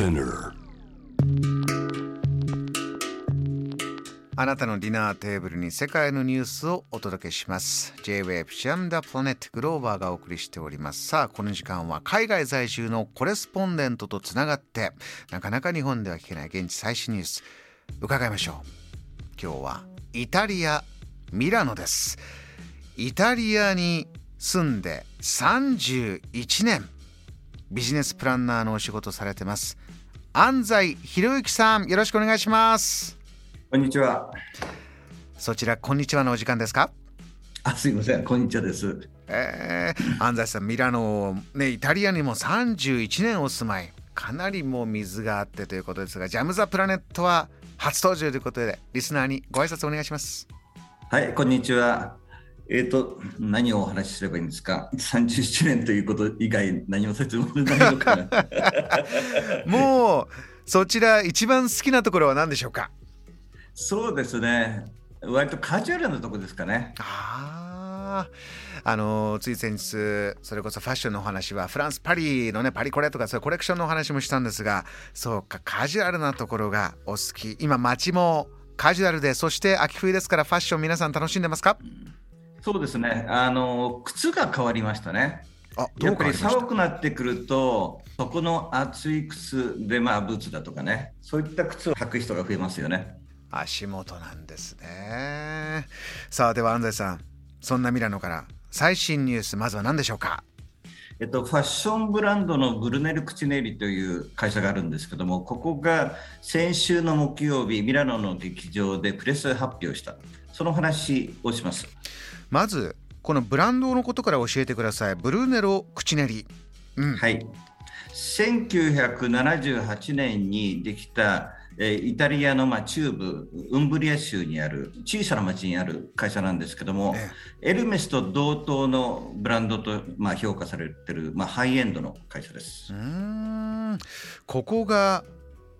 Spinner あなたのディナーテーブルに世界のニュースをお届けします。J-Wave シャムダプラネットグローバーがお送りしております。さあこの時間は海外在住のコレスポンデントとつながってなかなか日本では聞けない現地最新ニュース。伺いましょう。今日はイタリアミラノです。イタリアに住んで31年。ビジネスプランナーのお仕事されてます。安西博之さんよろしくお願いします。こんにちは。そちらこんにちはのお時間ですか？あすいません。こんにちはです。えー、安西さんミラノねイタリアにも31年お住まい。かなりもう水があってということですがジャム・ザ・プラネットは初登場ということでリスナーにご挨拶お願いします。はいこんにちはえっ、ー、と、何をお話しすればいいんですか ?37 年ということ以外何も説明ないのかな？もう、そちら一番好きなところは何でしょうか？そうですね。割とカジュアルなとこですかね。ああ。あのつい先日それこそファッションのお話はフランスパリのねパリコレとかそういうコレクションのお話もしたんですがそうかカジュアルなところがお好き今街もカジュアルでそして秋冬ですからファッション皆さん楽しんでますか、うんそうですね。あの靴が変わりましたね。あやっぱり寒くなってくると、そこの厚い靴で、まあ、ブーツだとかね、そういった靴を履く人が増えますよね。足元なんですね。さあ、では安西さん、そんなミラノから最新ニュース、まずは何でしょうか？えっと、ファッションブランドのブルネル・クチネリという会社があるんですけども、ここが先週の木曜日、ミラノの劇場でプレス発表した、その話をします。まずこのブランドのことから教えてください。ブルーネロ・クチネリ、うん、はい。1978年にできたイタリアのま中部ウンブリア州にある小さな町にある会社なんですけども、エルメスと同等のブランドとま評価されてるまハイエンドの会社です。うん。ここが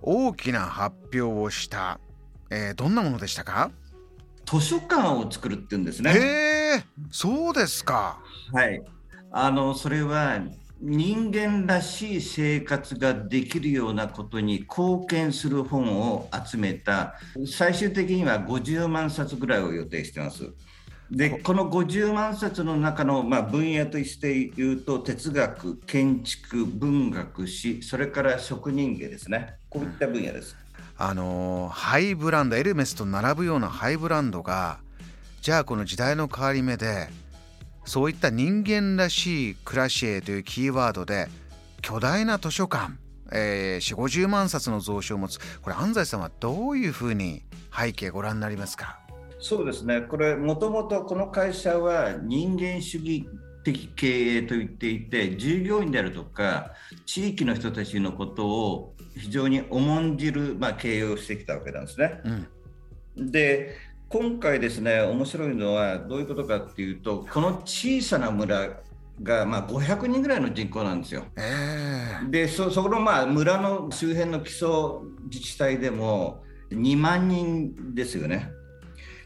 大きな発表をした、えー、どんなものでしたか？図書館を作るっていうんですね。へえ、そうですか。はい。あのそれは人間らしい生活ができるようなことに貢献する本を集めた最終的には50万冊ぐらいを予定してます。でこの50万冊の中の、まあ、分野として言うと哲学建築文学史それから職人芸ですねこういった分野です。あのハイブランドエルメスと並ぶようなハイブランドがじゃあこの時代の変わり目でそういった人間らしい暮らしへというキーワードで巨大な図書館、えー、4 5 0万冊の蔵書を持つ。これ安西さんはどういうふうに背景ご覧になりますか？そうですね。これもともとこの会社は人間主義的経営と言っていて従業員であるとか地域の人たちのことを非常に重んじる、まあ、経営をしてきたわけなんですね。うん、で今回ですね面白いのはどういうことかっていうとこの小さな村がまあ500人ぐらいの人口なんですよ。えー、でそそこのまあ村の周辺の基礎自治体でも2万人ですよね。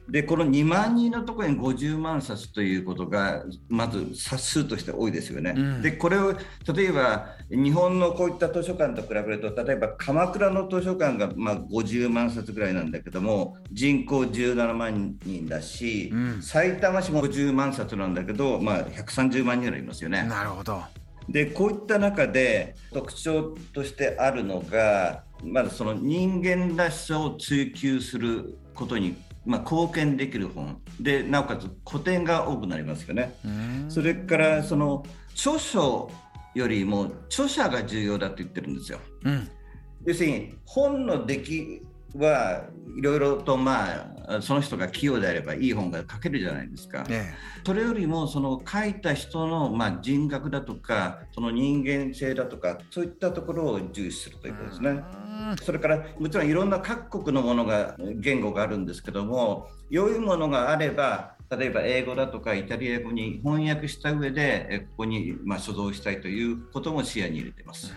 でこの2万人のところに50万冊ということがまず冊数として多いですよね。うん、でこれを例えば日本のこういった図書館と比べると例えば鎌倉の図書館がまあ50万冊ぐらいなんだけども人口17万人だし、うん、埼玉市も50万冊なんだけど、まあ、130万人ぐらいいますよね。なるほどでこういった中で特徴としてあるのがまずその人間らしさを追求することにまあ、貢献できる本でなおかつ古典が多くなりますよね。それからその著書よりも著者が重要だと言ってるんですよ。うん、要するに本の出来はいろいろとまあその人が器用であればいい本が書けるじゃないですか。ね、それよりもその書いた人のまあ人格だとかその人間性だとかそういったところを重視するということですね。それからもちろんいろんな各国のものが言語があるんですけども良いものがあれば例えば英語だとかイタリア語に翻訳した上でここにま所蔵したいということも視野に入れています。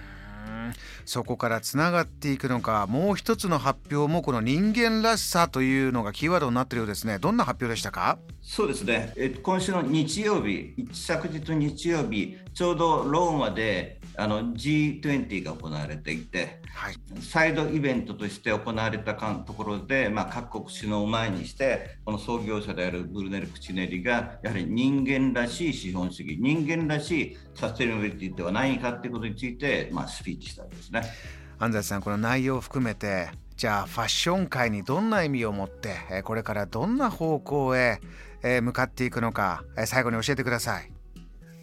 そこからつながっていくのかもう一つの発表もこの人間らしさというのがキーワードになっているようですね。どんな発表でしたか？そうですね、え今週の日曜日昨日日曜日ちょうどローマであの G20 が行われていて、はい、サイドイベントとして行われたところで、まあ、各国首脳を前にしてこの創業者であるブルネル・クチネリがやはり人間らしい資本主義人間らしいサステナビリティではないかということについて、まあ、スピーチしたんですね。安西さんこの内容を含めてじゃあファッション界にどんな意味を持ってこれからどんな方向へ向かっていくのか最後に教えてください。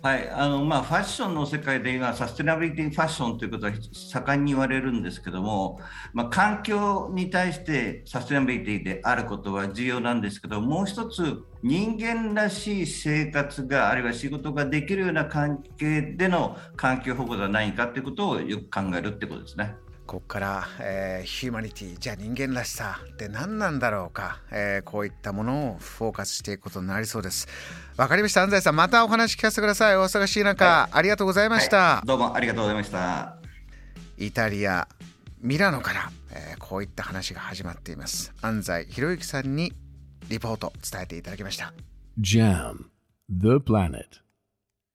はいあのまあ、ファッションの世界で今、サステナビリティファッションということは盛んに言われるんですけども、まあ、環境に対してサステナビリティであることは重要なんですけど、もう一つ、人間らしい生活が、あるいは仕事ができるような関係での環境保護ではないかということをよく考えるってことですね。ここから、えー、ヒューマニティじゃあ人間らしさって何なんだろうか、えー、こういったものをフォーカスしていくことになりそうです。わかりました。安西さんまたお話聞かせてください。お忙しい中、はい、ありがとうございました、はい、どうもありがとうございました。イタリアミラノから、えー、こういった話が始まっています。安西博之さんにリポート伝えていただきました。JAM The Planet